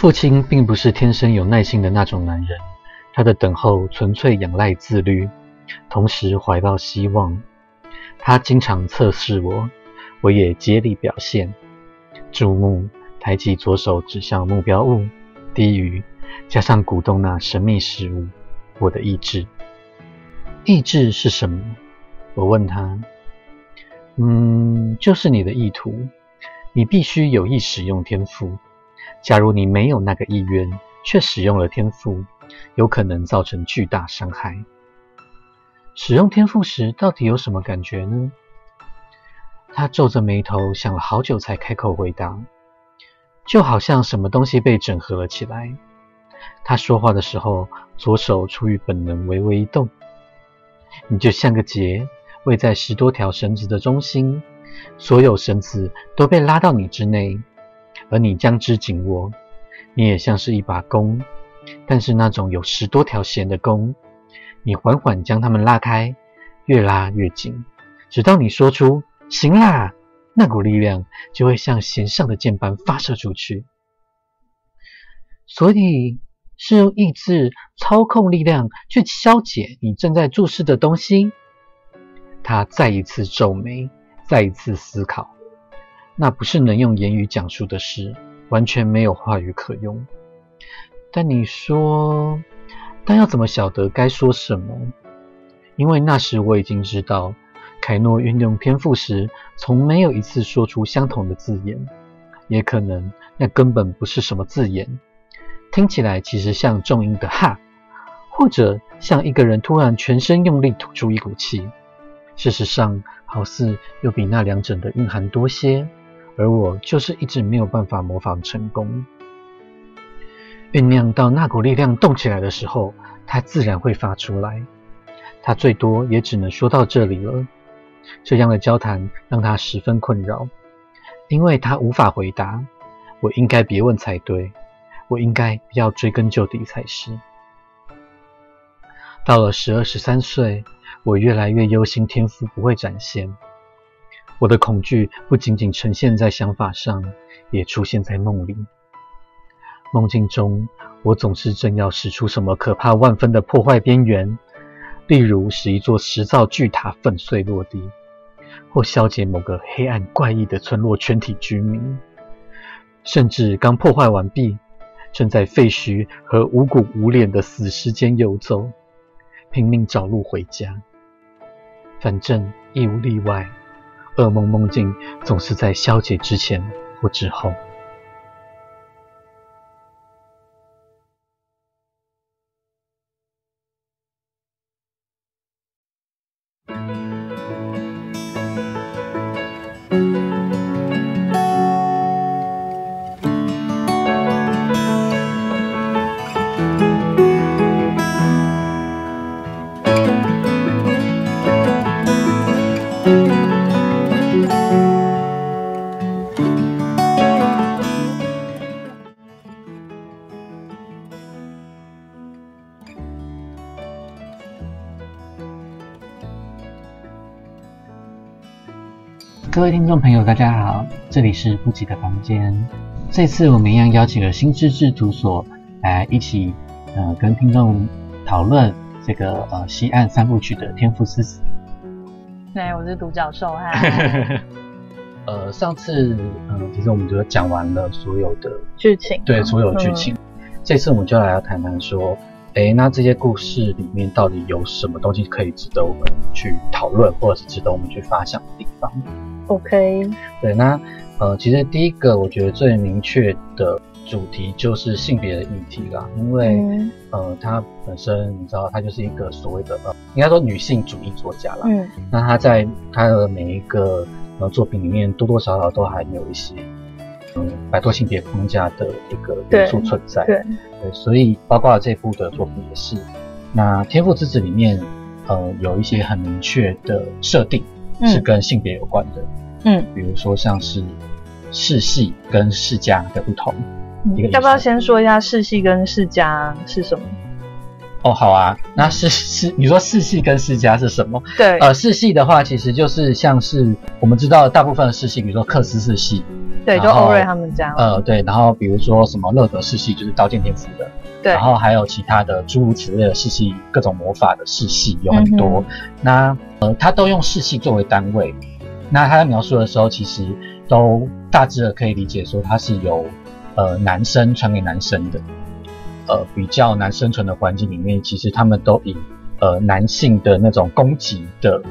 父亲并不是天生有耐心的那种男人，他的等候纯粹仰赖自律，同时怀抱希望。他经常测试我，我也竭力表现。注目，抬起左手指向目标物，低语，加上鼓动那神秘事物，我的意志。意志是什么？我问他。嗯，就是你的意图。你必须有意使用天赋。假如你没有那个意愿，却使用了天赋，有可能造成巨大伤害。使用天赋时，到底有什么感觉呢？他皱着眉头，想了好久才开口回答，就好像什么东西被整合了起来。他说话的时候，左手出于本能微微一动。你就像个结，位在十多条绳子的中心，所有绳子都被拉到你之内，而你将之紧握。你也像是一把弓，但是那种有十多条弦的弓。你缓缓将它们拉开，越拉越紧，直到你说出“行啦”，那股力量就会像弦上的箭般发射出去。所以是用意志操控力量去消解你正在注视的东西。他再一次皱眉，再一次思考。那不是能用言语讲述的事，完全没有话语可用。但你说。但要怎么晓得该说什么？因为那时我已经知道，凯诺运用天赋时，从没有一次说出相同的字眼。也可能那根本不是什么字眼，听起来其实像重音的“哈”，或者像一个人突然全身用力吐出一股气。事实上，好似又比那两者的蕴含多些，而我就是一直没有办法模仿成功。酝酿到那股力量动起来的时候，它自然会发出来。他最多也只能说到这里了。这样的交谈让他十分困扰，因为他无法回答。我应该别问才对，我应该要追根究底才是。到了十二十三岁，我越来越忧心天赋不会展现。我的恐惧不仅仅呈现在想法上，也出现在梦里。梦境中，我总是正要使出什么可怕万分的破坏边缘，例如使一座石造巨塔粉碎落地，或消解某个黑暗怪异的村落全体居民，甚至刚破坏完毕，正在废墟和无骨无脸的死尸间游走，拼命找路回家。反正一无例外，噩梦梦境总是在消解之前或之后。众朋友，大家好，这里是不吉的房间。这次我们一样邀请了新知制图所来一起，呃，跟听众讨论这个呃西岸三部曲的天赋之子。对，我是独角兽哈。呃，上次嗯，其实我们就讲完了所有的剧情，对，所有剧情。这次我们就来要谈谈说。哎，那这些故事里面到底有什么东西可以值得我们去讨论，或者是值得我们去发想的地方？OK，对，那呃，其实第一个我觉得最明确的主题就是性别的议题啦，因为呃，他本身你知道，他就是一个所谓的呃，应该说女性主义作家啦。嗯，那他在他的每一个呃作品里面，多多少少都还有一些。嗯，摆脱性别框架的一个元素存在，对，对，所以包括这部的作品也是。那《天赋之子》里面，呃，有一些很明确的设定是跟性别有关的，嗯，比如说像是世系跟世家的不同。要不要先说一下世系跟世家是什么？哦，好啊，那世世，你说世系跟世家是什么？对，呃，世系的话，其实就是像是我们知道大部分的世系，比如说克斯世系。对，就欧瑞他们家，呃，对，然后比如说什么乐德世系，就是刀剑天赋的，对然，后还有其他的诸如此类的世系，各种魔法的世系有很多。嗯那呃，他都用世系作为单位。那他在描述的时候，其实都大致的可以理解说，它是由呃男生传给男生的。呃，比较难生存的环境里面，其实他们都以呃男性的那种攻击的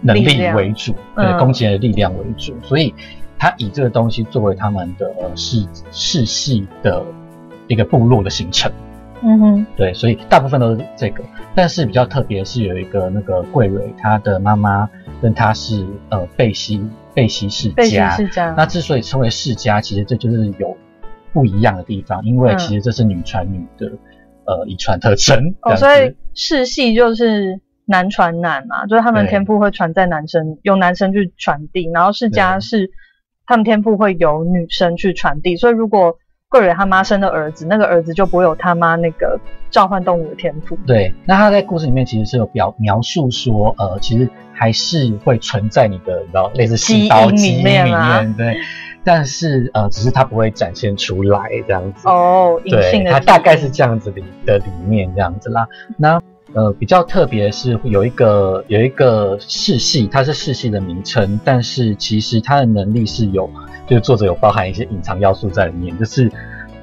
能力为主，嗯对，攻击的力量为主，所以他以这个东西作为他们的呃世世系的一个部落的形成。嗯哼，对，所以大部分都是这个，但是比较特别是有一个那个桂蕊，她的妈妈跟他是呃贝西贝西世家。世家，那之所以称为世家，其实这就是有不一样的地方，因为嗯其实这是女传女的呃遗传特征。哦，所以世系就是男传男嘛，就是他们天赋会传在男生，由男生去传递，然后世家是他们天赋会由女生去传递，所以如果桂蕊他妈生的儿子，那个儿子就不会有他妈那个召唤动物的天赋。对，那他在故事里面其实是有表描述说，呃，其实还是会存在你的，然后类似细胞基因里面啊，对，但是呃，只是它不会展现出来这样子。哦，隐性对，的它大概是这样子里的理念这样子啦。那呃比较特别的是有一个有一个世系，它是世系的名称，但是其实它的能力是有，就是作者有包含一些隐藏要素在里面，就是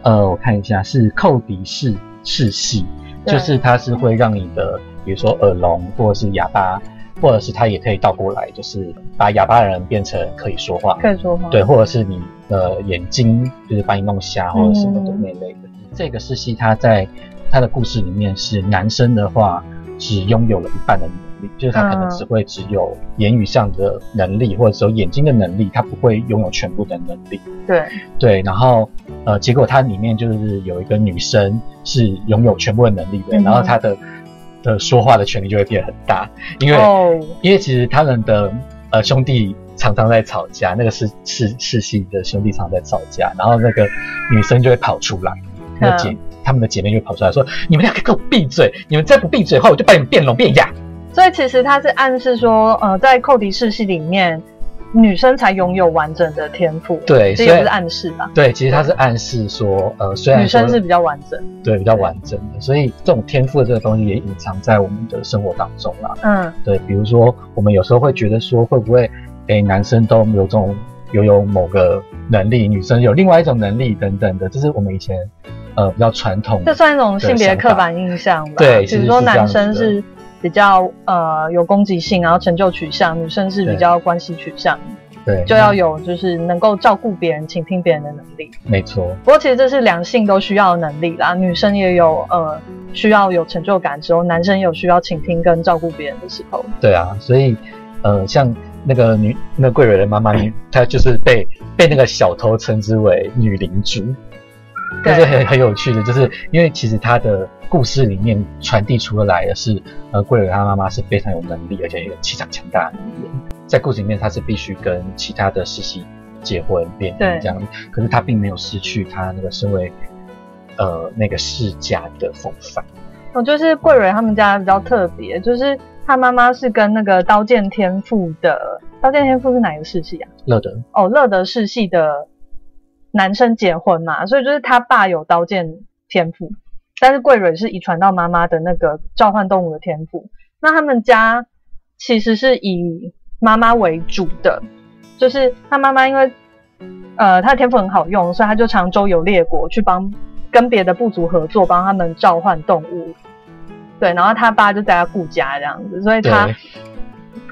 呃我看一下是寇迪氏世系，就是它是会让你的比如说耳聋或者是哑巴。或者是它也可以倒过来，就是把哑巴的人变成可以说话，可以说话。对，或者是你的眼睛就是把你弄瞎或者什么的嗯那类的。这个世系它在它的故事里面是男生的话，只拥有了一半的能力，就是他可能嗯。只会只有言语上的能力，或者只有眼睛的能力，他不会拥有全部的能力。对，对，然后呃，结果它里面就是有一个女生是拥有全部的能力的，嗯然后她的的说话的权利就会变很大，因为、哦，因为其实他们的呃兄弟常常在吵架，那个是世世系的兄弟常常在吵架，然后那个女生就会跑出来，那姐、他们的姐妹就会跑出来说：“你们两个给我闭嘴！你们再不闭嘴的话，我就把你们变聋变哑。所以其实他是暗示说，呃，在寇迪世系里面，女生才拥有完整的天赋。对所以这也不是暗示吧？对，其实他是暗示说，呃，虽然女生是比较完整。对比较完整的，所以这种天赋的这个东西也隐藏在我们的生活当中了。嗯，对，比如说我们有时候会觉得说，会不会诶男生都有这种拥有某个能力，女生有另外一种能力等等的，这是我们以前呃比较传统这算一种性别刻板印象吧？对比如说男生是比较呃有攻击性，然后成就取向；女生是比较关系取向，对，就要有就是能够照顾别人、倾听别人的能力。没错，不过其实这是两性都需要的能力啦，女生也有呃需要有成就感的时候，男生也有需要倾听跟照顾别人的时候。对啊，所以呃像那个女那个贵蕊的妈妈，她就是被被那个小偷称之为女领主。但是很很有趣的，就是因为其实他的故事里面传递出来的是，呃，桂蕊她妈妈是非常有能力，而且也气场强大的女人。在故事里面，她是必须跟其他的世系结婚联对姻这样，可是她并没有失去她那个身为呃那个世家的风范。哦就是桂蕊他们家比较特别，就是他妈妈是跟那个刀剑天赋的刀剑天赋是哪一个世系啊？乐德，哦，乐德世系的男生结婚嘛，所以就是他爸有刀剑天赋，但是桂蕊是遗传到妈妈的那个召唤动物的天赋。那他们家其实是以妈妈为主的，就是他妈妈因为呃他的天赋很好用，所以他就常周游列国去帮跟别的部族合作，帮他们召唤动物。对，然后他爸就在他顾家这样子，所以他对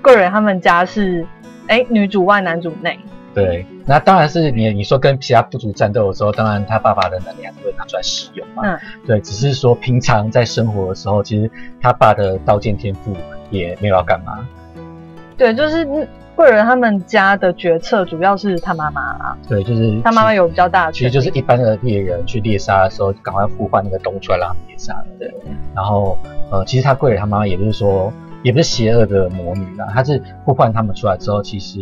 桂蕊他们家是哎女主外男主内。对，那当然是你你说跟其他部族战斗的时候，当然他爸爸的能力还是会拿出来使用嘛。嗯，对，只是说平常在生活的时候，其实他爸的刀剑天赋也没有要干嘛。对，就是嗯贵人他们家的决策主要是他妈妈啦，对，就是他妈妈有比较大的，其实就是一般的猎人去猎杀的时候，赶快呼唤那个动物出来让他们猎杀。对，然后呃，其实他贵人他妈妈也就是说，也不是邪恶的魔女啦，她是呼唤他们出来之后，其实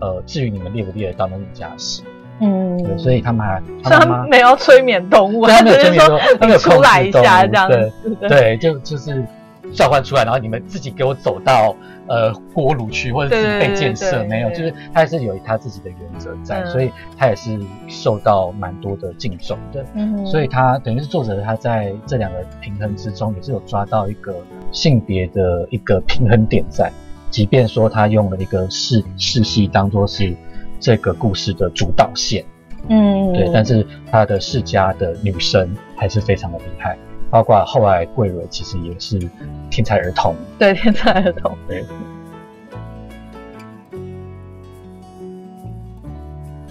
呃，至于你们猎不猎得到那是你家事。嗯，对，所以他们还他妈妈没有催眠动物，他没有只是说你出来一下这样子，对对，就就是召唤出来，然后你们自己给我走到呃锅炉区，或者自己被建设，没有，就是他还是有他自己的原则在，嗯。所以他也是受到蛮多的敬重的。嗯所以他等于是作者他在这两个平衡之中，也是有抓到一个性别的一个平衡点在，即便说他用了一个世世系当做是这个故事的主导线，嗯，对，但是他的世家的女生还是非常的厉害，包括后来桂蕊其实也是天才儿童，对天才儿童，对。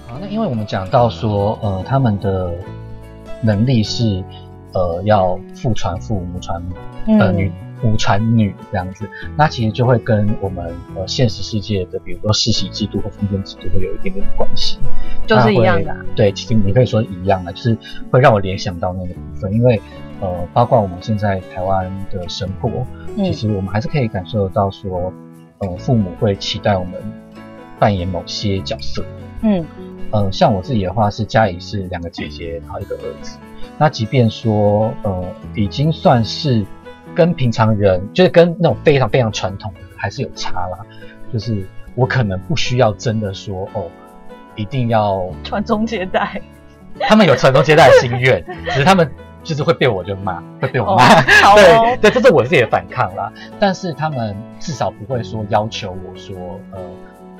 好，那因为我们讲到说，呃，他们的能力是，呃，要父传父，母传母，呃，嗯女母传女这样子，那其实就会跟我们呃现实世界的，比如说世袭制度和封建制度会有一点点关系，就是一样的啊。对，其实你可以说一样的，就是会让我联想到那个部分，因为呃，包括我们现在台湾的生活，嗯其实我们还是可以感受得到说，呃，父母会期待我们扮演某些角色。嗯呃，像我自己的话是家里是两个姐姐，然后一个儿子。那即便说呃，已经算是跟平常人，就是跟那种非常非常传统的还是有差啦。就是我可能不需要真的说哦，一定要传宗接代，他们有传宗接代的心愿，只是他们就是会被我就骂，会被我骂。好对哦，对，这是我自己的反抗啦。但是他们至少不会说要求我说，呃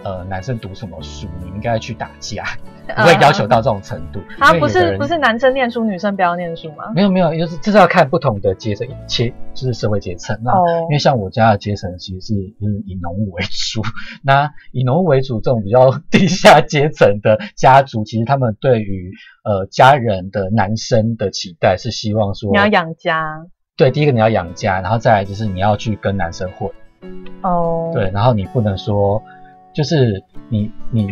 呃，男生读什么书，你应该去打架，不会要求到这种程度。啊，不是不是男生念书，女生不要念书吗？没有没有，就是这是要看不同的阶层切，就是社会阶层那哦因为像我家的阶层其实是就是以农务为主，那以农务为主这种比较地下阶层的家族，其实他们对于呃家人的男生的期待是希望说你要养家对，第一个你要养家，然后再来就是你要去跟男生混，哦，对，然后你不能说就是你你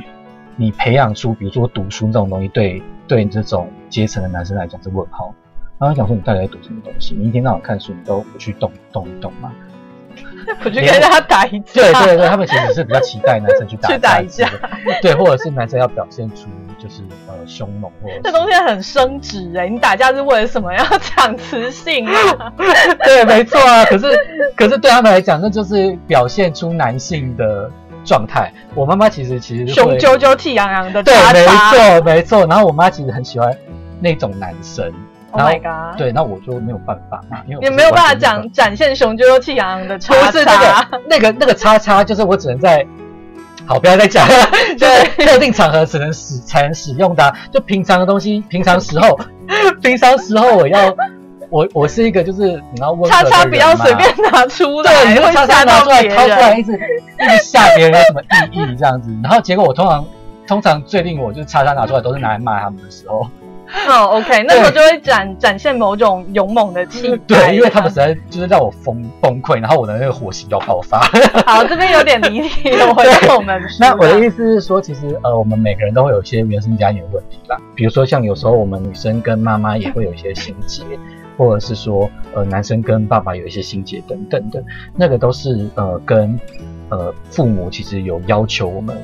你培养出比如说读书这种东西，对对这种阶层的男生来讲是问号。然后讲说你到底在读什么东西？你一天到晚看书，你都不去动动一动吗？我去跟他打一架，对对对，他们其实是比较期待男生去打 去打一架对，或者是男生要表现出就是呃凶猛或者这东西很升值哎、你打架是为了什么？要抢雌性啊？对，没错啊。可是可是对他们来讲，那就是表现出男性的状态。我妈妈其实其实雄赳赳气昂昂的对，没错没错。然后我妈其实很喜欢那种男生，，Oh my god！，对，那我就没有办法嘛，因为也没有办法完全讲展现雄赳赳气昂昂的叉叉，不是那个那个那个叉叉，就是我只能在。好，不要再讲了。就是特定场合只能使才能使用的啊、就平常的东西，平常时候，平常时候我要，我我是一个就是你要温叉叉不要随便拿出来，对，你就会叉叉吓到拿出来别掏出来，一直一直吓别人有什么意义这样子。然后结果我通常通常最令我就是叉叉拿出来都是拿来骂他们的时候，哦，OK，那时候就会展展现某种勇猛的气 概。对，因为他们实在就是让我崩崩溃，然后我的那个火星要爆发。好，这边有点离题了，回到我们 书那我的啊意思是说，其实呃，我们每个人都会有一些原生家庭的问题啦，比如说像有时候我们女生跟妈妈也会有一些心结，或者是说呃男生跟爸爸有一些心结等等的，那个都是呃跟呃父母其实有要求我们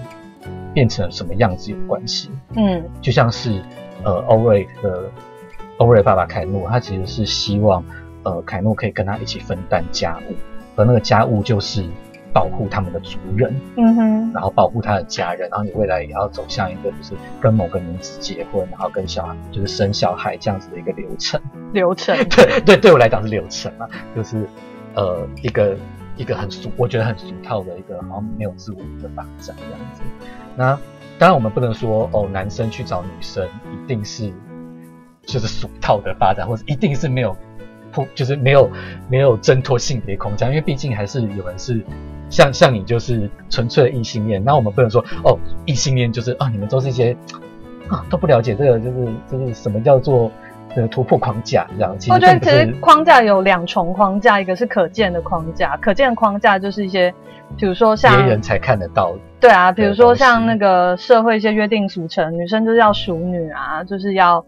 变成什么样子有关系。嗯就像是呃欧瑞的欧瑞爸爸凯诺，他其实是希望呃凯诺可以跟他一起分担家务，而那个家务就是保护他们的族人。嗯哼，然后保护他的家人，然后你未来也要走向一个就是跟某个女子结婚，然后跟小孩就是生小孩这样子的一个流程。流程。对对，对我来讲是流程啊，就是呃一个一个很俗，我觉得很俗套的一个好像没有自我的发展这样子。那当然我们不能说哦，男生去找女生一定是就是俗套的发展，或者一定是没有破，就是没有没有挣脱性别框架，因为毕竟还是有人是像像你就是纯粹的异性恋，那我们不能说哦异性恋就是啊你们都是一些啊都不了解这个就是就是什么叫做呃突破框架这样，其实我觉得其实框架有两重框架，一个是可见的框架，可见的框架就是一些，比如说像别人才看得到。对啊，比如说像那个社会一些约定俗成，女生就是要淑女啊，就是要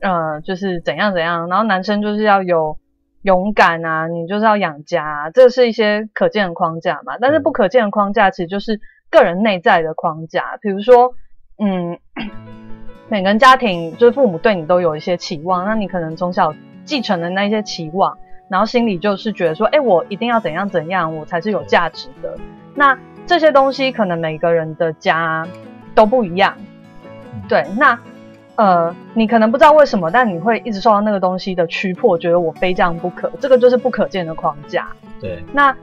呃，就是怎样怎样，然后男生就是要有勇敢啊，你就是要养家、啊，这是一些可见的框架嘛。但是嗯不可见的框架其实就是个人内在的框架，比如说，嗯，每个人家庭就是父母对你都有一些期望，那你可能从小继承的那一些期望，然后心里就是觉得说，哎，我一定要怎样怎样，我才是有价值的。那这些东西可能每个人的家都不一样，对，那。呃，你可能不知道为什么，但你会一直受到那个东西的驱迫，觉得我非这样不可。这个就是不可见的框架。对。那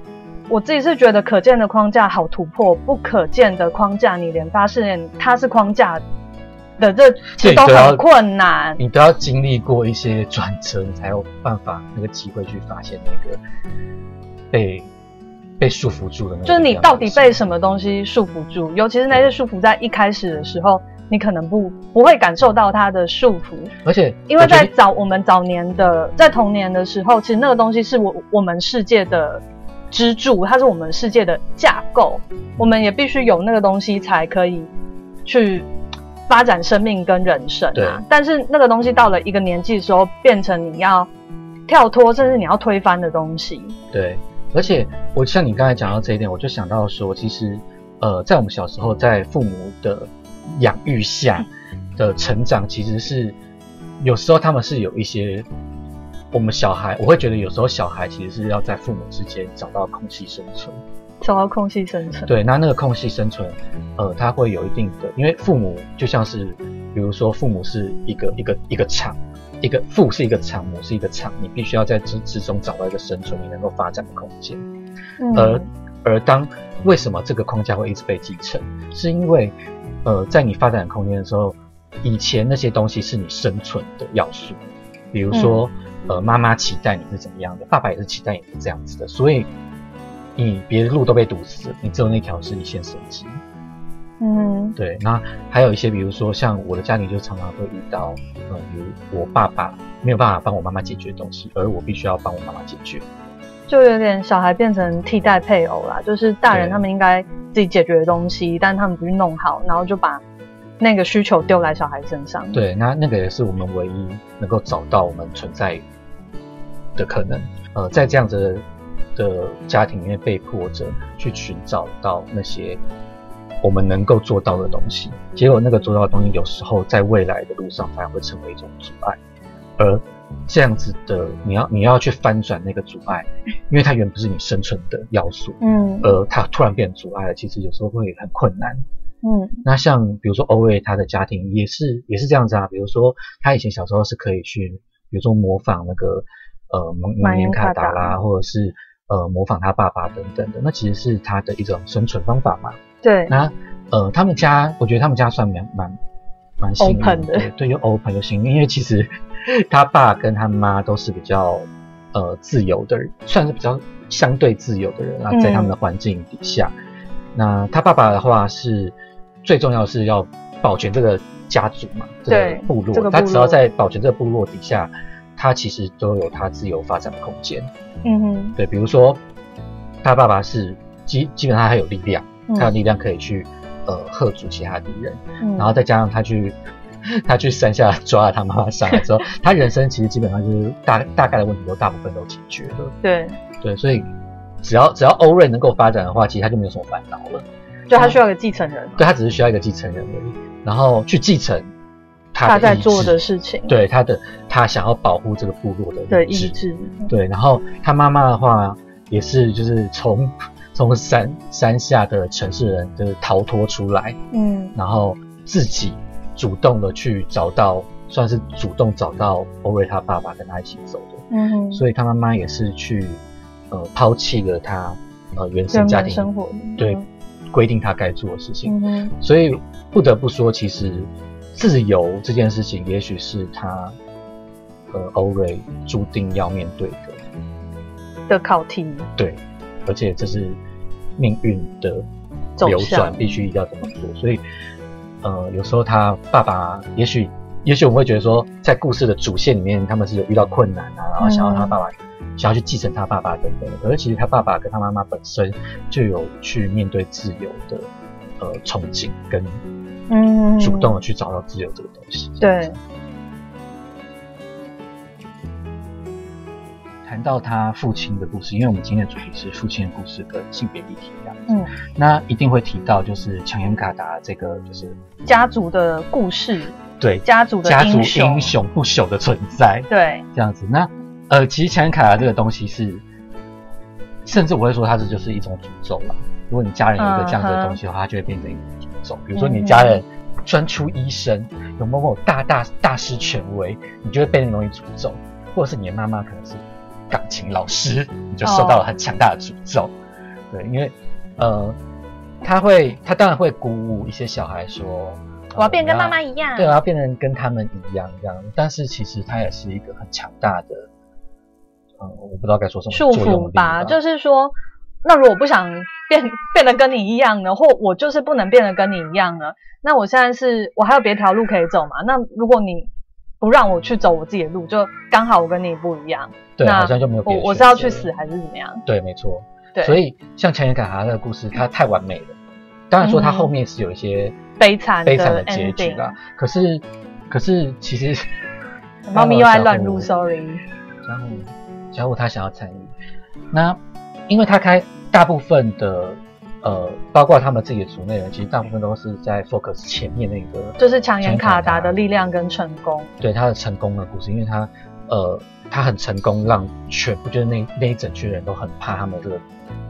我自己是觉得可见的框架好突破，不可见的框架你连发现它是框架的这其实都很困难。你都要经历过一些转折，你才有办法那个机会去发现那个被被束缚住的。就是你到底被什么东西束缚住？尤其是那些束缚在一开始的时候。你可能不不会感受到它的束缚，而且因为在早我们早年的在童年的时候，其实那个东西是我我们世界的支柱，它是我们世界的架构，我们也必须有那个东西才可以去发展生命跟人生啊。但是那个东西到了一个年纪的时候，变成你要跳脱，甚至你要推翻的东西。对，而且我像你刚才讲到这一点，我就想到说，其实呃，在我们小时候，在父母的养育下的成长，其实是有时候他们是有一些我们小孩，我会觉得有时候小孩其实是要在父母之间找到空隙生存，找到空隙生存。对，那那个空隙生存，呃，他会有一定的，因为父母就像是，比如说父母是一个一个一个厂，一个父是一个厂，母是一个厂，你必须要在之之中找到一个生存，你能够发展的空间。而而当为什么这个框架会一直被继承，是因为。呃，在你发展空间的时候，以前那些东西是你生存的要素，比如说，呃，妈妈期待你是怎么样的，爸爸也是期待你是这样子的，所以你别的路都被堵死，你只有那条是你先生机。嗯，对。那还有一些，比如说像我的家庭，就常常会遇到，呃，比如我爸爸没有办法帮我妈妈解决东西，而我必须要帮我妈妈解决。就有点小孩变成替代配偶啦，就是大人他们应该自己解决的东西，但他们不去弄好，然后就把那个需求丢在小孩身上。对，那那个也是我们唯一能够找到我们存在的可能。呃，在这样子的家庭里面，被迫着去寻找到那些我们能够做到的东西，结果那个做到的东西，有时候在未来的路上反而会成为一种阻碍，而。这样子的，你要你要去翻转那个阻碍，因为它原本是你生存的要素，嗯，而它突然变阻碍了，其实有时候会很困难，嗯。那像比如说欧瑞他的家庭也是也是这样子啊，比如说他以前小时候是可以去，比如说模仿那个呃蒙蒙年卡达啦，或者是呃模仿他爸爸等等的，那其实是他的一种生存方法嘛。对。那呃他们家，我觉得他们家算蛮蛮蛮幸运的，对，又 open 又幸运，因为其实。他爸跟他妈都是比较呃自由的人，算是比较相对自由的人啊，在他们的环境底下。那他爸爸的话是最重要是要保全这个家族嘛，这个部落。他只要在保全这个部落底下，他其实都有他自由发展的空间。嗯哼，对，比如说他爸爸是基基本上他有力量，他有力量可以去呃吓阻其他敌人，然后再加上他去。他去山下 抓了他妈妈上来之后，他人生其实基本上就是大大概的问题都大部分都解决了。对对，所以只要只要欧瑞能够发展的话，其实他就没有什么烦恼了。就他需要一个继承人。对他只是需要一个继承人而已，然后去继承他在做的事情。对他的他想要保护这个部落的意志。对，然后他妈妈的话也是就是从从山山下的城市人就是逃脱出来，嗯，然后自己。主动的去找到，算是主动找到欧瑞他爸爸跟他一起走的，嗯，所以他妈妈也是去，呃，抛弃了他呃原生家庭生活，对，规定他该做的事情，嗯所以不得不说，其实自由这件事情，也许是他和欧瑞注定要面对的。的考题，对，而且这是命运的流转，必须要这么做，所以。呃，有时候他爸爸，也许，也许我们会觉得说，在故事的主线里面，他们是有遇到困难啊，然后想要他爸爸，想要去继承他爸爸等等。可是其实他爸爸跟他妈妈本身就有去面对自由的呃憧憬，跟嗯主动的去找到自由这个东西。对。谈到他父亲的故事，因为我们今天的主题是父亲的故事跟性别议题这样子，嗯，那一定会提到就是强颜卡达这个就是家族的故事，对，家族的家族英雄不朽的存在，对，这样子。那呃，其实强颜卡达这个东西是，甚至我会说它这就是一种诅咒啦。如果你家人有一个这样子的东西的话，它就会变成一种诅咒。比如说你家人专出医生，有某某大大大师权威，你就会被那东西诅咒；或者是你的妈妈可能是钢琴老师，你就受到了很强大的诅咒。对，因为呃，他会，他当然会鼓舞一些小孩说，我要变跟妈妈一样，对，我要变成跟他们一样这样。但是其实他也是一个很强大的，呃，我不知道该说什么束缚吧，就是说。那如果不想变 变得跟你一样呢，或我就是不能变得跟你一样呢？那我现在是我还有别条路可以走嘛？那如果你不让我去走我自己的路，就刚好我跟你不一样，对，好像就没有。我我是要去死还是怎么样？对，没错。对，所以像强颜凯哈那个故事，它太完美了。当然说它后面是有一些悲惨悲惨的结局啦。可是可是其实 猫咪又爱乱入，sorry。然后小虎他想要参与，那。因为他开大部分的，呃，包括他们自己的组内人，其实大部分都是在 focus 前面那个，就是强颜卡达的力量跟成功，对他的成功的故事，因为他，呃，他很成功，让全部就是那那一整群人都很怕他们这个，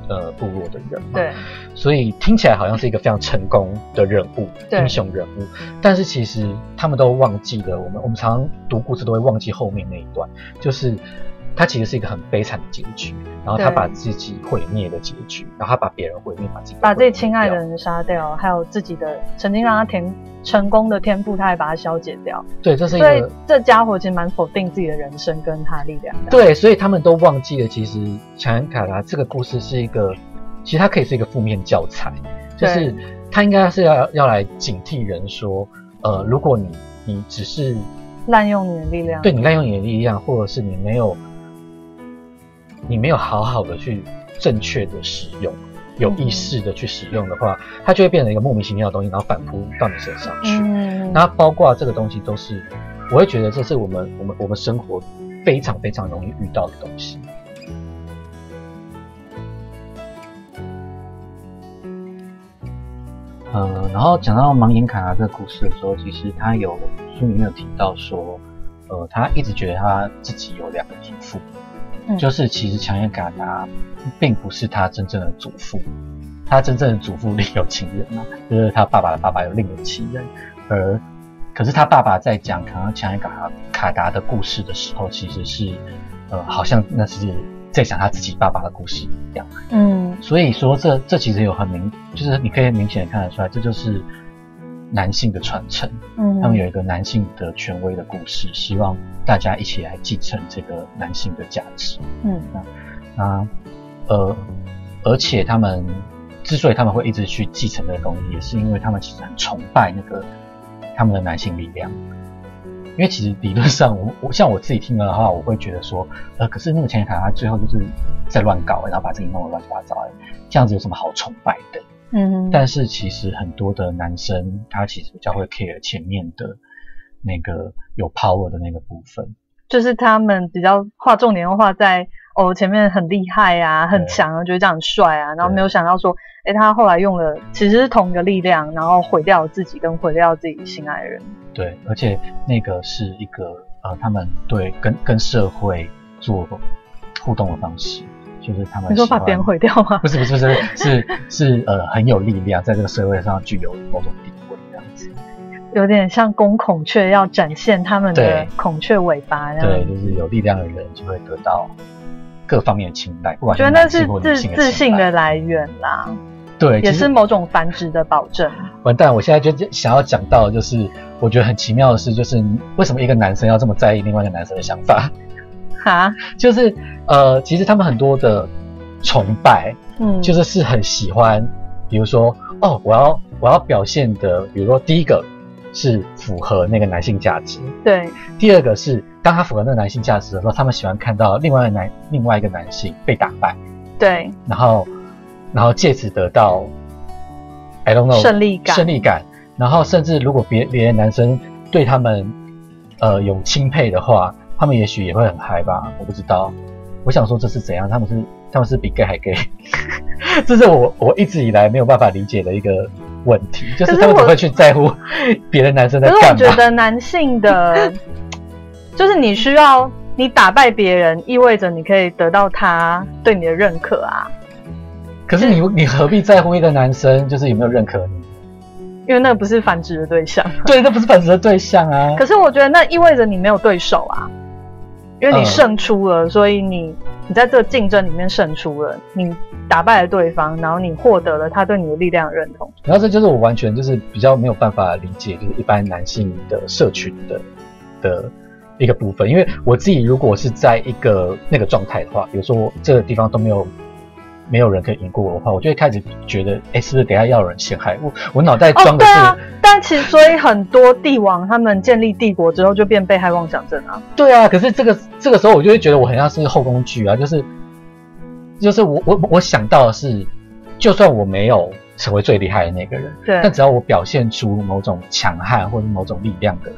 呃，部落的人，对，所以听起来好像是一个非常成功的人物，英雄人物，但是其实他们都忘记了，我们我们常常读故事都会忘记后面那一段，就是。他其实是一个很悲惨的结局，然后他把自己毁灭的结局，然后他把别人毁灭，把自己把自己亲爱的人杀掉，还有自己的曾经让他填成功的天赋，他也把它消解掉。对，这是一个这家伙其实蛮否定自己的人生跟他力量的。对，所以他们都忘记了，其实强恩卡拉这个故事是一个，其实它可以是一个负面教材，就是他应该是要要来警惕人说，呃，如果你你只是滥用你的力量，对你滥用你的力量，或者是你没有。你没有好好的去正确的使用，有意识的去使用的话，它就会变成一个莫名其妙的东西，然后反扑到你身上去。嗯，那包括这个东西都是，我会觉得这是我们我们我们生活非常非常容易遇到的东西。呃，然后讲到盲眼卡拉这个故事的时候，其实他有书里面有提到说，呃，他一直觉得他自己有两个祖父。就是其实强颜嘎达并不是他真正的祖父，他真正的祖父另有情人嘛，就是他爸爸的爸爸有另有情人，而可是他爸爸在讲可能强颜嘎达卡达的故事的时候，其实是呃好像那是在讲他自己爸爸的故事一样，嗯，所以说这这其实有很明，就是你可以明显的看得出来，这就是男性的传承，嗯，他们有一个男性的权威的故事，希望。大家一起来继承这个男性的价值。嗯，那啊，呃，而且他们之所以他们会一直去继承这个东西，也是因为他们其实很崇拜那个他们的男性力量。因为其实理论上，我我像我自己听了的话，我会觉得说，呃，可是那个前卡他最后就是在乱搞，然后把自己弄得乱七八糟，这样子有什么好崇拜的？嗯，但是其实很多的男生他其实比较会 care 前面的。那个有 power 的那个部分，就是他们比较画重点的话，在哦前面很厉害啊，很强啊，觉得这样很帅啊，然后没有想到说，哎，他后来用了其实是同一个力量，然后毁掉自己跟毁掉自己心爱的人。对，而且那个是一个呃，他们对跟跟社会做互动的方式，就是他们你说把别人毁掉吗？不是不是不是是是呃很有力量，在这个社会上具有某种地位这样子有点像公孔雀要展现他们的孔雀尾巴，对，就是有力量的人就会得到各方面的青睐。我觉得那是自自信的来源啦，对，也是某种繁殖的保证。完蛋，我现在就想要讲到，就是我觉得很奇妙的是，就是为什么一个男生要这么在意另外一个男生的想法？哈，就是呃，其实他们很多的崇拜，嗯，就是是很喜欢，比如说哦，我要我要表现的，比如说第一个。是符合那个男性价值。对。第二个是，当他符合那个男性价值的时候，他们喜欢看到另外一个男另外一个男性被打败。对。然后，然后借此得到，I don't know，胜利感。胜利感。然后，甚至如果别别的男生对他们，呃，有钦佩的话，他们也许也会很嗨吧？我不知道。我想说这是怎样？他们是他们是比 gay 还 gay？这是我我一直以来没有办法理解的一个。问题就是他们不会去在乎别的男生在干嘛。可是我觉得男性的，就是你需要你打败别人，意味着你可以得到他对你的认可啊。可是你你何必在乎一个男生就是有没有认可你？因为那不是繁殖的对象。对，那不是繁殖的对象啊。可是我觉得那意味着你没有对手啊，因为你嗯胜出了，所以你你在这个竞争里面胜出了，你打败了对方，然后你获得了他对你的力量的认同。然后这就是我完全就是比较没有办法理解，就是一般男性的社群的的一个部分。因为我自己如果是在一个那个状态的话，比如说我这个地方都没有没有人可以赢过我的话，我就会开始觉得，哎，是不是等下要有人陷害我？我脑袋哦，装的是，但其实所以很多帝王他们建立帝国之后就变被害妄想症啊。对啊。可是这个这个时候我就会觉得我很像是后宫剧啊，就是就是我我我想到的是，就算我没有成为最厉害的那个人。对但只要我表现出某种强悍或者某种力量的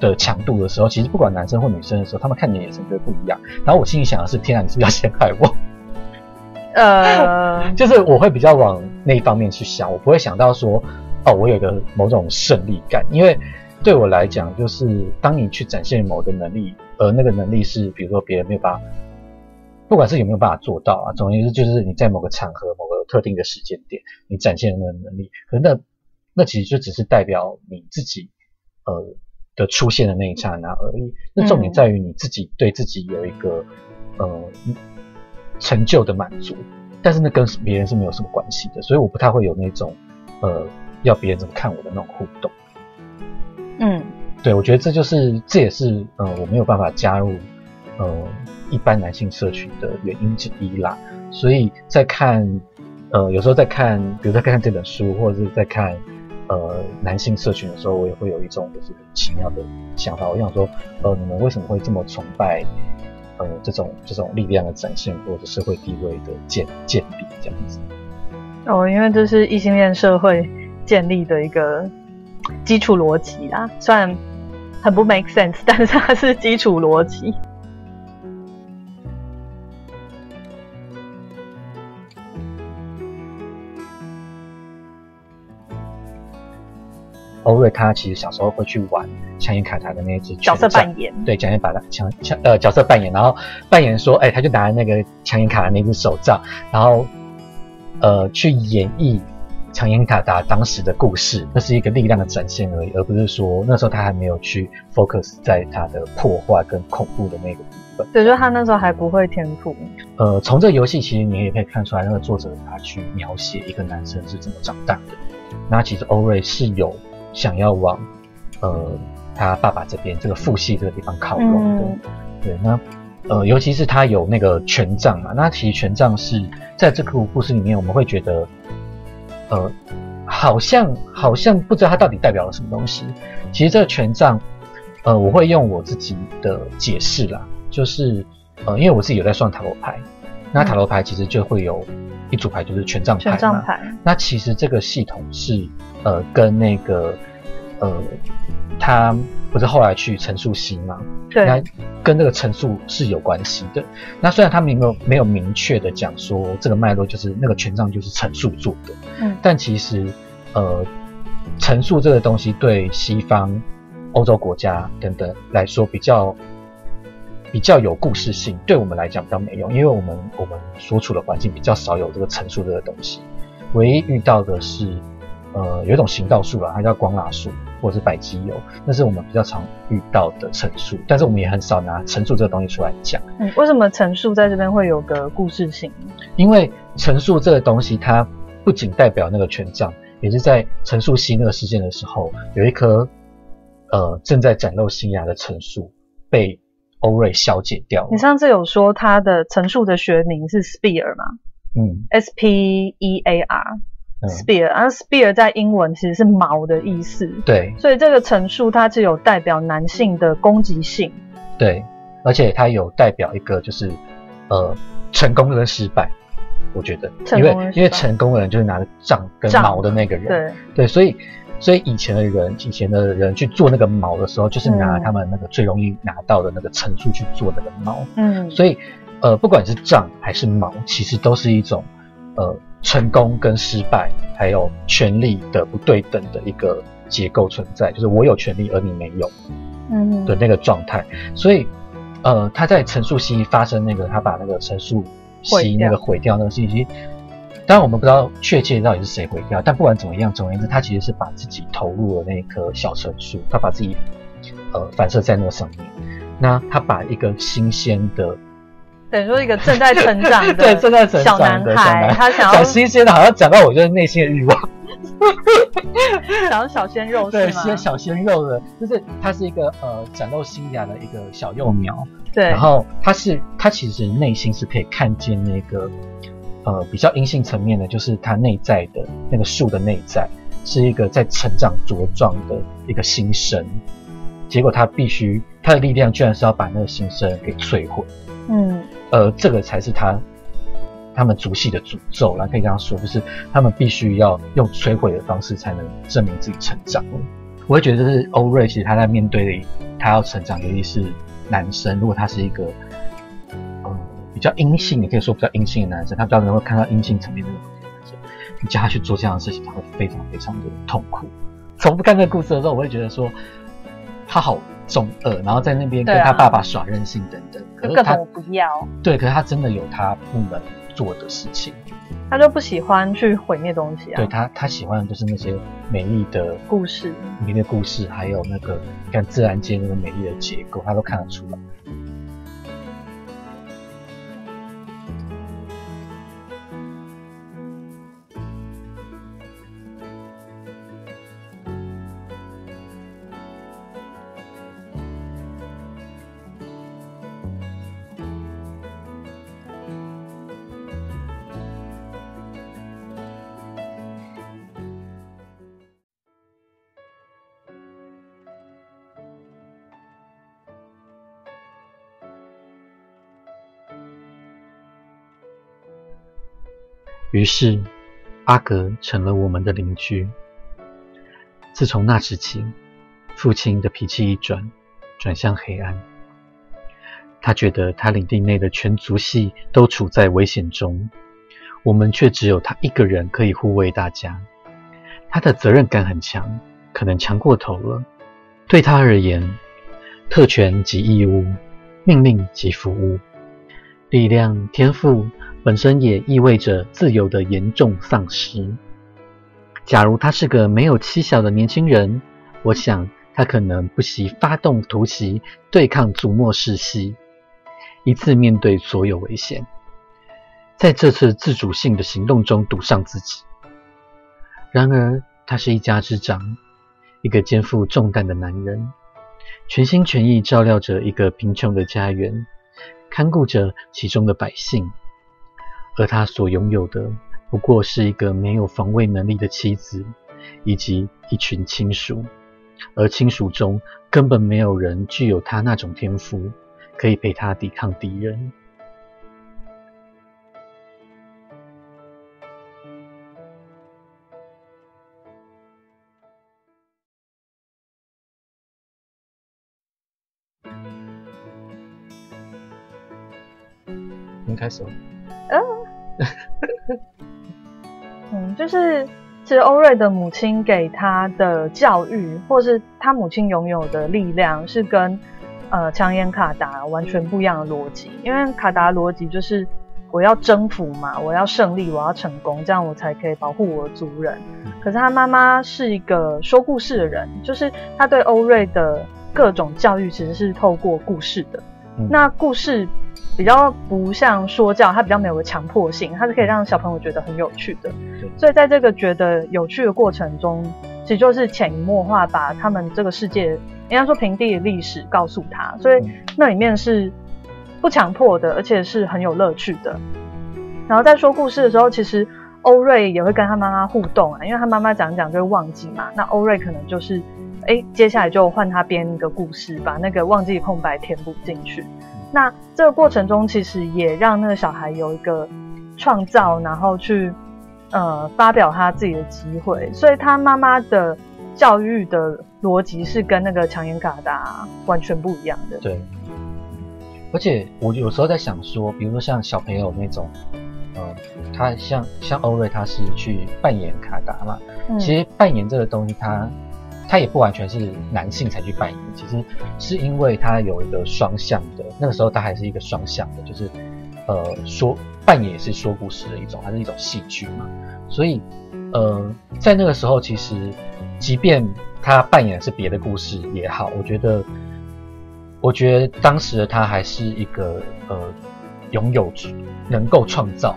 的强度的时候，其实不管男生或女生的时候，他们看你的眼神就会不一样。然后我心里想的是：天啊，你是不是要陷害我？呃，就是我会比较往那一方面去想，我不会想到说，哦，我有个某种胜利感，因为对我来讲，就是当你去展现某个能力，而那个能力是比如说别人没有办法，不管是有没有办法做到啊，总而言之，就是你在某个场合、某个特定的时间点，你展现的那个能力，可是那那其实就只是代表你自己呃的出现的那一刹那而已。那重点在于你自己对自己有一个呃成就的满足，但是那跟别人是没有什么关系的，所以我不太会有那种呃要别人怎么看我的那种互动。嗯，对，我觉得这就是这也是呃我没有办法加入呃一般男性社群的原因之一啦。所以在看呃有时候在看，比如在看这本书，或者是在看呃男性社群的时候，我也会有一种就是很奇妙的想法。我想说，呃，你们为什么会这么崇拜呃这种这种力量的展现，或者社会地位的建建立这样子？哦，因为这是异性恋社会建立的一个基础逻辑啦，虽然很不 make sense，但是它是基础逻辑。欧瑞他其实小时候会去玩强野卡达的那一只角色扮演，对，强野把他强强呃角色扮演，然后扮演说，哎，他就拿那个强野卡达那只手杖，然后呃去演绎强野卡达当时的故事，那是一个力量的展现而已，而不是说那时候他还没有去 focus 在他的破坏跟恐怖的那个部分。对，就是他那时候还不会天赋。呃，从这个游戏其实你也可以看出来，那个作者他去描写一个男生是怎么长大的。那其实欧瑞是有想要往呃他爸爸这边这个父系这个地方靠拢的。嗯对，那呃尤其是他有那个权杖嘛，那其实权杖是在这个故事里面，我们会觉得呃好像好像不知道它到底代表了什么东西。其实这个权杖，呃，我会用我自己的解释啦，就是呃，因为我自己有在算塔罗牌，那塔罗牌其实就会有一组牌就是权杖牌嘛，权杖牌，那其实这个系统是呃跟那个呃他不是后来去陈述西吗？对那，跟这个陈述是有关系的。那虽然他们没有没有明确的讲说这个脉络就是那个权杖就是陈述做的，嗯但其实呃陈述这个东西对西方欧洲国家等等来说比较比较有故事性，对我们来讲比较没用，因为我们我们所处的环境比较少有这个陈述这个东西，唯一遇到的是呃有一种行道树啦，它叫光蜡树或者是百基油，那是我们比较常遇到的陈述，但是我们也很少拿陈述这个东西出来讲。嗯，为什么陈述在这边会有个故事性？因为陈述这个东西，它不仅代表那个权杖，也是在陈述西那个事件的时候，有一颗呃正在展露新芽的陈述被欧瑞消解掉了你。上次有说它的陈述的学名是 spear 吗嗯？S P E A R 嗯，spear，然后 spear 在英文其实是矛的意思，对所以这个陈述它是有代表男性的攻击性。对，而且它有代表一个就是呃成功跟失败。我觉得，因为因为成功的人就是拿着杖跟杖矛的那个人，对，对，所以所以以前的人，以前的人去做那个矛的时候，就是拿嗯他们那个最容易拿到的那个陈述去做那个矛。嗯，所以呃，不管是杖还是矛，其实都是一种呃成功跟失败，还有权力的不对等的一个结构存在，就是我有权利而你没有嗯的那个状态。所以呃，他在陈述西发生那个他把那个陈述西那个毁掉那个信息，当然我们不知道确切到底是谁毁掉，但不管怎么样，总而言之，他其实是把自己投入了那棵小陈树，他把自己呃反射在那个上面，那他把一个新鲜的。等于说一个正在成长的 对正在成长的小男孩，他想要讲新鲜的，好像讲到我就是内心的欲望。想要小鲜肉对，是吗？鲜小鲜肉的，就是它是一个呃展露新芽的一个小幼苗，对，然后它是它其实内心是可以看见那个呃比较阴性层面的，就是它内在的那个树的内在是一个在成长茁壮的一个新生，结果它必须它的力量居然是要把那个新生给摧毁，嗯，呃，这个才是他他们族系的诅咒啦，可以这样说，就是他们必须要用摧毁的方式才能证明自己成长。我会觉得，就是欧瑞其实他在面对他要成长，尤其是男生，如果他是一个呃比较阴性，你可以说比较阴性的男生，他比较能够看到阴性层面的男生，你叫他去做这样的事情，他会非常非常的痛苦。从不看这个故事的时候，我会觉得说他好中二，然后在那边跟他爸爸耍任性等等。可是他各种我不要，对，可是他真的有他不能做的事情。他就不喜欢去毁灭东西啊。对他，他喜欢的就是那些美丽的故事，美丽的故事，还有那个你看自然界那个美丽的结构，他都看得出来。于是，阿格成了我们的邻居。自从那时起，父亲的脾气一转，转向黑暗。他觉得他领地内的全族系都处在危险中，我们却只有他一个人可以护卫大家。他的责任感很强，可能强过头了。对他而言，特权即义务，命令即服务，力量、天赋本身也意味着自由的严重丧失。假如他是个没有妻小的年轻人，我想他可能不惜发动突袭，对抗祖末世袭，一次面对所有危险，在这次自主性的行动中赌上自己。然而，他是一家之长，一个肩负重担的男人，全心全意照料着一个贫穷的家园，看顾着其中的百姓，而他所拥有的不过是一个没有防卫能力的妻子，以及一群亲属，而亲属中根本没有人具有他那种天赋，可以陪他抵抗敌人。您开始。嗯，就是其实欧瑞的母亲给他的教育，或是他母亲拥有的力量，是跟呃强颜卡达完全不一样的逻辑。因为卡达逻辑就是我要征服嘛，我要胜利，我要成功，这样我才可以保护我的族人。可是他妈妈是一个说故事的人，就是他对欧瑞的各种教育其实是透过故事的。嗯那故事比较不像说教，它比较没有个强迫性，它是可以让小朋友觉得很有趣的对。所以在这个觉得有趣的过程中，其实就是潜移默化把他们这个世界，应该说平地的历史告诉他，所以嗯那里面是不强迫的，而且是很有乐趣的。然后在说故事的时候，其实欧瑞也会跟他妈妈互动啊，因为他妈妈讲讲就会忘记嘛，那欧瑞可能就是，哎，接下来就换他编一个故事，把那个忘记的空白填补进去。那这个过程中，其实也让那个小孩有一个创造，然后去呃发表他自己的机会。所以他妈妈的教育的逻辑是跟那个强颜嘎达完全不一样的。对，而且我有时候在想说，比如说像小朋友那种，呃，他像像欧瑞，他是去扮演卡达嘛。嗯其实扮演这个东西他也不完全是男性才去扮演，其实是因为他有一个双向的，那个时候他还是一个双向的，就是呃说扮演也是说故事的一种，它是一种戏剧嘛，所以呃在那个时候，其实即便他扮演的是别的故事也好，我觉得我觉得当时的他还是一个呃拥有能够创造，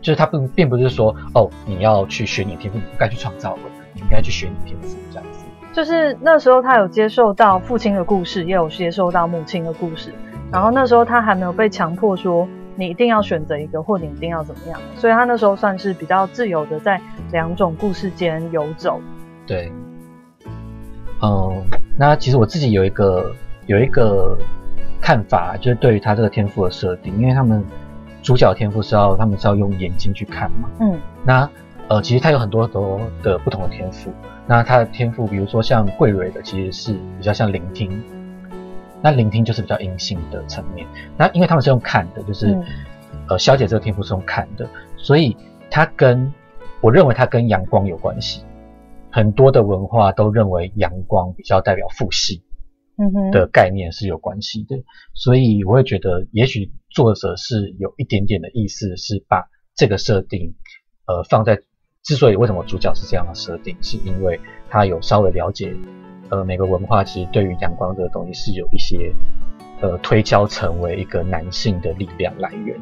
就是他并并不是说哦你要去学你的天赋，你不该去创造的。你应该去学你的天赋。就是那时候他有接受到父亲的故事，也有接受到母亲的故事。然后那时候他还没有被强迫说你一定要选择一个，或你一定要怎么样。所以他那时候算是比较自由的在两种故事间游走。对。嗯，那其实我自己有一个有一个看法，就是对于他这个天赋的设定，因为他们主角天赋是要他们是要用眼睛去看嘛。嗯。那。呃，其实他有很多多的不同的天赋。那他的天赋，比如说像桂蕊的，其实是比较像聆听。那聆听就是比较阴性的层面。那因为他们是用看的，就是呃，小姐这个天赋是用看的，所以他跟我认为他跟阳光有关系。很多的文化都认为阳光比较代表父系的概念是有关系的。所以我会觉得，也许作者是有一点点的意思，是把这个设定呃放在。之所以为什么主角是这样的设定，是因为他有稍微了解，呃，每个文化其实对于阳光这个东西是有一些，呃，推敲成为一个男性的力量来源。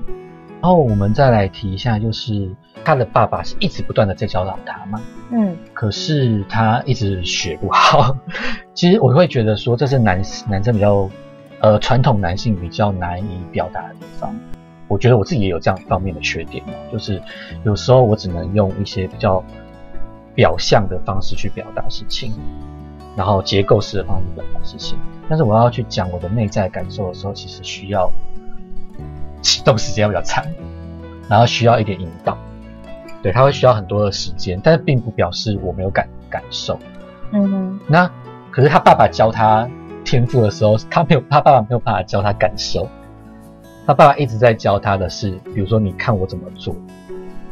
然后我们再来提一下，就是他的爸爸是一直不断的在教导他嘛，嗯，可是他一直学不好。其实我会觉得说，这是男男生比较，呃，传统男性比较难以表达的地方。我觉得我自己也有这样方面的缺点就是有时候我只能用一些比较表象的方式去表达事情，然后结构式的方式表达事情。但是我要去讲我的内在感受的时候，其实需要启动时间比较长，然后需要一点引导。对，他会需要很多的时间，但是并不表示我没有感感受。嗯哼。那可是他爸爸教他天赋的时候，他没有，他爸爸没有办法教他感受。他爸爸一直在教他的是，比如说你看我怎么做，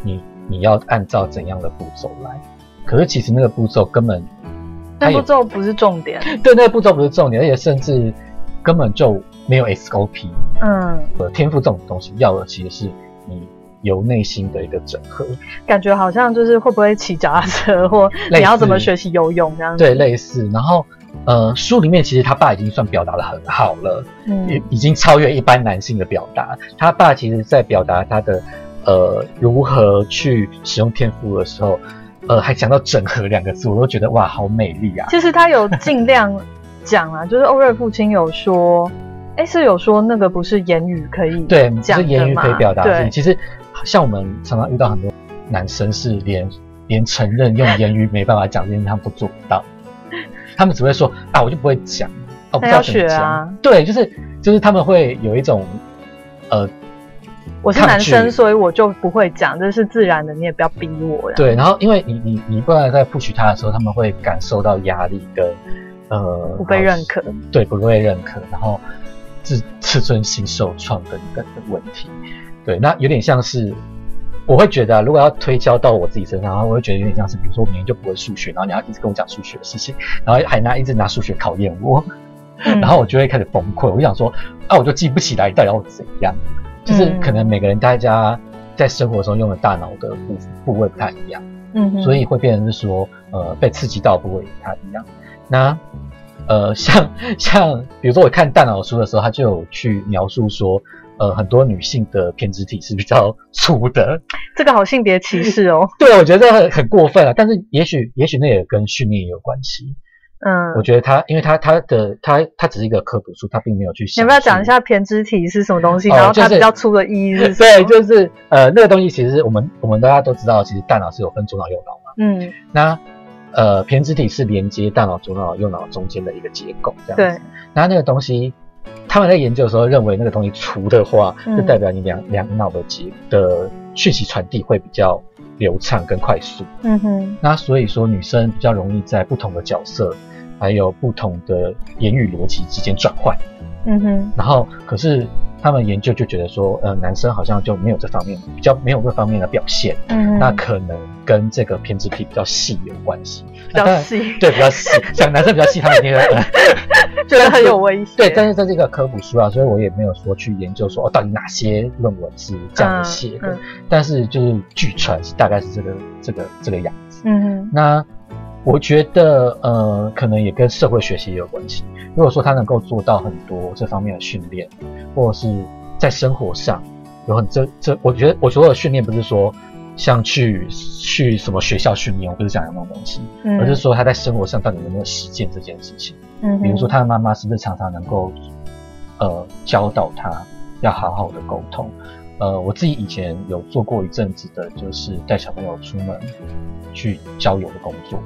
你你要按照怎样的步骤来。可是其实那个步骤根本，那步骤不是重点。对，那个步骤不是重点，而且甚至根本就没有 SOP。嗯，天赋这种东西要的其实是你由内心的一个整合。感觉好像就是会不会骑脚踏车，或你要怎么学习游泳这样子。对，类似。然后。呃，书里面其实他爸已经算表达的很好了，嗯，已已经超越一般男性的表达。他爸其实在表达他的呃如何去使用天赋的时候，呃，还讲到整合两个字，我都觉得哇，好美丽啊！其实他有尽量讲啊，就是欧瑞父亲有说，哎，是有说那个不是言语可以对，不是言语可以表达的。其实像我们常常遇到很多男生是连连承认用言语没办法讲这件事，他们都做不到。他们只会说啊，我就不会讲，哦，不知道怎么讲。对，就是就是他们会有一种呃，我是男生，所以我就不会讲，这是自然的，你也不要逼我。对，然后因为你你你不然在不许他的时候，他们会感受到压力跟呃不被认可，对，不被认可，然后自自尊心受创等等的问题。对，那有点像是。我会觉得，如果要推敲到我自己身上，然后我会觉得有点像是，比如说我明明就不会数学，然后你要一直跟我讲数学的事情，然后还拿一直拿数学考验我，然后我就会开始崩溃。我就想说，啊，我就记不起来，到底要怎样？就是可能每个人大家在生活中用的大脑的部部位不太一样，嗯，所以会变成是说，呃，被刺激到部位不太一样。那呃，像像比如说我看大脑书的时候，他就有去描述说。呃，很多女性的偏执体是比较粗的，这个好性别歧视哦。对，我觉得很很过分啊。但是也许也许那也跟训练也有关系。嗯，我觉得他因为他他的他他只是一个科普书，他并没有去。你要不要讲一下偏执体是什么东西？然后它比较粗的意义是？对，就是呃，那个东西其实我们我们大家都知道，其实大脑是有分左脑右脑嘛。嗯。那呃，偏执体是连接大脑左脑右脑中间的一个结构，这样。对。那那个东西。他们在研究的时候认为那个东西除的话，就代表你两两脑的结的讯息传递会比较流畅跟快速。嗯哼。那所以说女生比较容易在不同的角色，还有不同的言语逻辑之间转换。嗯哼。然后可是他们研究就觉得说，呃，男生好像就没有这方面比较没有这方面的表现，嗯，那可能跟这个偏执癖比较细有关系。比较细，对，比较细，像男生比较细，他们一定会。呃觉得很有危险。对，但是这是一个科普书啊，所以我也没有说去研究说哦，到底哪些论文是这样写的。嗯嗯但是就是据传是大概是这个这个这个样子。嗯哼，那我觉得呃，可能也跟社会学习也有关系。如果说他能够做到很多这方面的训练，或者是在生活上有很这这，我觉得我所有的训练不是说像去去什么学校训练，我不是讲的那种东西，嗯而是说他在生活上到底有没有实践这件事情。嗯，比如说他的妈妈是不是常常能够呃教导他要好好的沟通。呃，我自己以前有做过一阵子的，就是带小朋友出门去郊游的工作。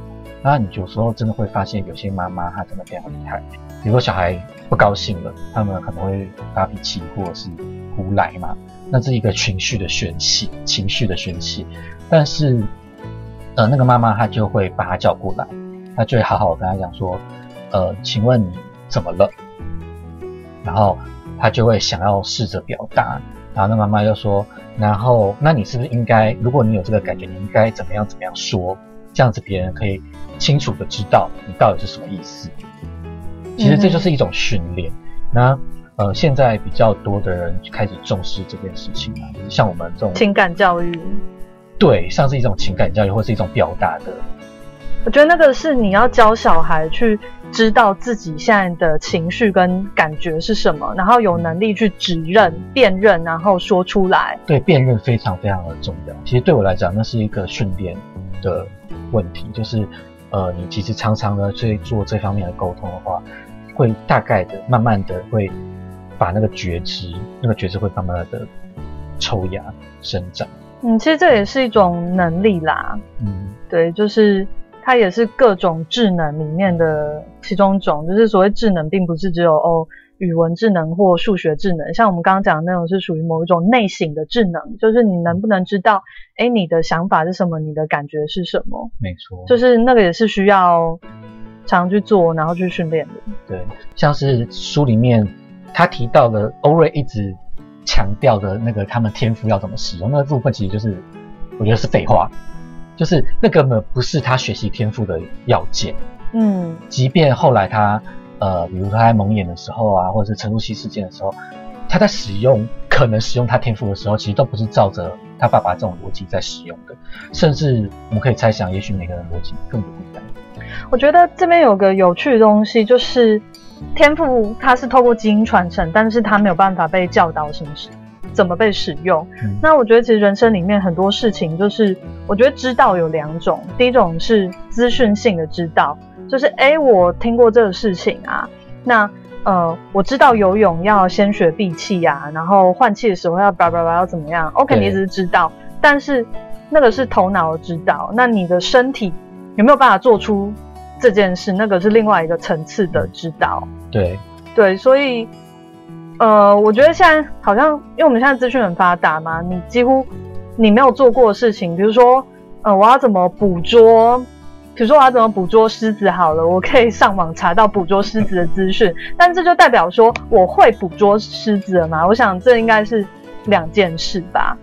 那你有时候真的会发现，有些妈妈她真的非常厉害。比如说小孩不高兴了，他们可能会发脾气或者是胡来嘛，那是一个情绪的宣泄，情绪的宣泄。但是，呃，那个妈妈她就会把他叫过来，她就会好好跟他讲说，呃，请问你怎么了？然后他就会想要试着表达，然后那妈妈又说，然后那你是不是应该，如果你有这个感觉，你应该怎么样怎么样说，这样子别人可以清楚的知道你到底是什么意思。其实这就是一种训练。那呃，现在比较多的人开始重视这件事情了，就是像我们这种情感教育。对，像是一种情感教育或是一种表达的我觉得那个是你要教小孩去知道自己现在的情绪跟感觉是什么，然后有能力去指认、辨认，然后说出来。对辨认非常非常的重要。其实对我来讲，那是一个训练的问题，就是呃，你其实常常呢去做这方面的沟通的话，会大概的、慢慢的会把那个觉知，那个觉知会慢慢的抽芽生长。嗯，其实这也是一种能力啦。嗯，对，就是它也是各种智能里面的其中一种。就是所谓智能，并不是只有哦语文智能或数学智能，像我们刚刚讲的那种是属于某一种内省的智能，就是你能不能知道，哎，你的想法是什么，你的感觉是什么，没错，就是那个也是需要常去做，然后去训练的。对，像是书里面他提到的欧瑞一直强调的那个他们天赋要怎么使用，那个部分其实就是我觉得是废话，就是那根本不是他学习天赋的要件。嗯即便后来他呃，比如说他在蒙眼的时候啊，或者是陈露西事件的时候，他在使用可能使用他天赋的时候，其实都不是照着他爸爸这种逻辑在使用的，甚至我们可以猜想，也许每个人逻辑根本不一样。我觉得这边有个有趣的东西，就是天赋它是透过基因传承，但是它没有办法被教导什么是怎么被使用。嗯那我觉得其实人生里面很多事情，就是我觉得知道有两种，第一种是资讯性的知道，就是诶我听过这个事情啊，那呃我知道游泳要先学闭气啊，然后换气的时候要叭叭叭要怎么样，OK 对你只是知道，但是那个是头脑的知道，那你的身体有没有办法做出这件事，那个是另外一个层次的知道。对，对，所以呃，我觉得现在好像，因为我们现在资讯很发达嘛，你几乎你没有做过的事情，比如说，呃，我要怎么捕捉，比如说我要怎么捕捉狮子好了，我可以上网查到捕捉狮子的资讯，但这就代表说我会捕捉狮子了吗？我想这应该是两件事吧。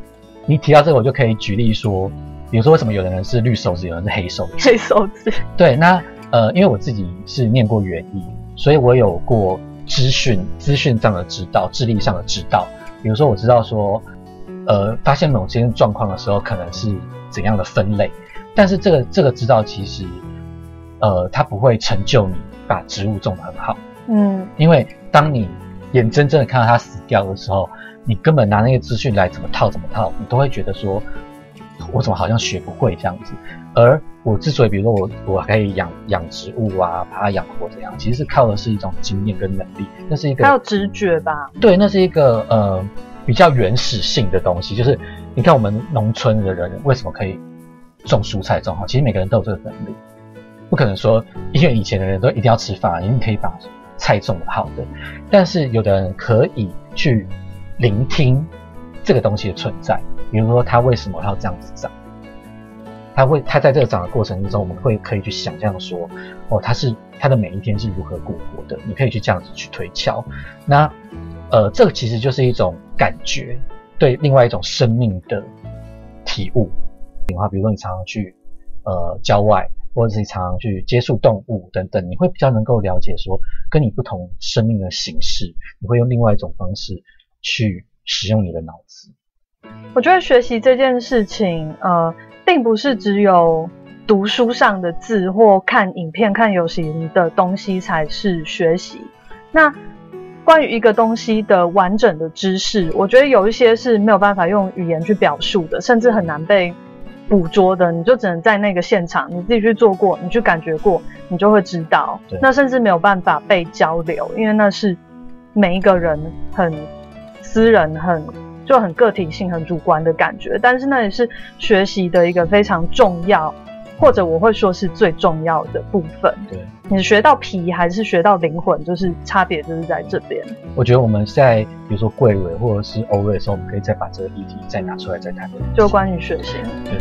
你提到这个，我就可以举例说，比如说为什么有的人是绿手指，有人是黑手指。黑手指，对，那呃，因为我自己是念过园艺，所以我有过资讯资讯上的指导，智力上的指导。比如说，我知道说，呃，发现某些状况的时候，可能是怎样的分类，但是这个这个指导其实，呃，它不会成就你把植物种得很好，嗯因为当你眼睁睁的看到它死掉的时候，你根本拿那些资讯来怎么套怎么套，你都会觉得说，我怎么好像学不会这样子。而我之所以，比如说我我可以养养植物啊，把它养活这样，其实是靠的是一种经验跟能力，那是一个还有直觉吧。对，那是一个呃比较原始性的东西。就是你看我们农村的人为什么可以种蔬菜种好，其实每个人都有这个能力，不可能说因为以前的人都一定要吃饭，一定可以把菜种得好的，但是有的人可以去聆听这个东西的存在，比如说它为什么要这样子长。它会，它在这个长的过程之中，我们会可以去想象说，哦，它是它的每一天是如何过活的，你可以去这样子去推敲。那呃，这个其实就是一种感觉，对另外一种生命的体悟。比话，比如说你常常去呃郊外，或者是你常常去接触动物等等，你会比较能够了解说，跟你不同生命的形式，你会用另外一种方式去使用你的脑子。我觉得学习这件事情，呃，并不是只有读书上的字或看影片、看有形的东西才是学习。那关于一个东西的完整的知识，我觉得有一些是没有办法用语言去表述的，甚至很难被捕捉的。你就只能在那个现场，你自己去做过，你去感觉过，你就会知道。那甚至没有办法被交流，因为那是每一个人很私人、很就很个体性、很主观的感觉。但是那也是学习的一个非常重要。或者我会说是最重要的部分。对，你学到皮还是学到灵魂，就是差别，就是在这边。我觉得我们在比如说贵尾或者是偶尔的时候，我们可以再把这个议题再拿出来再谈。就关于血型。对。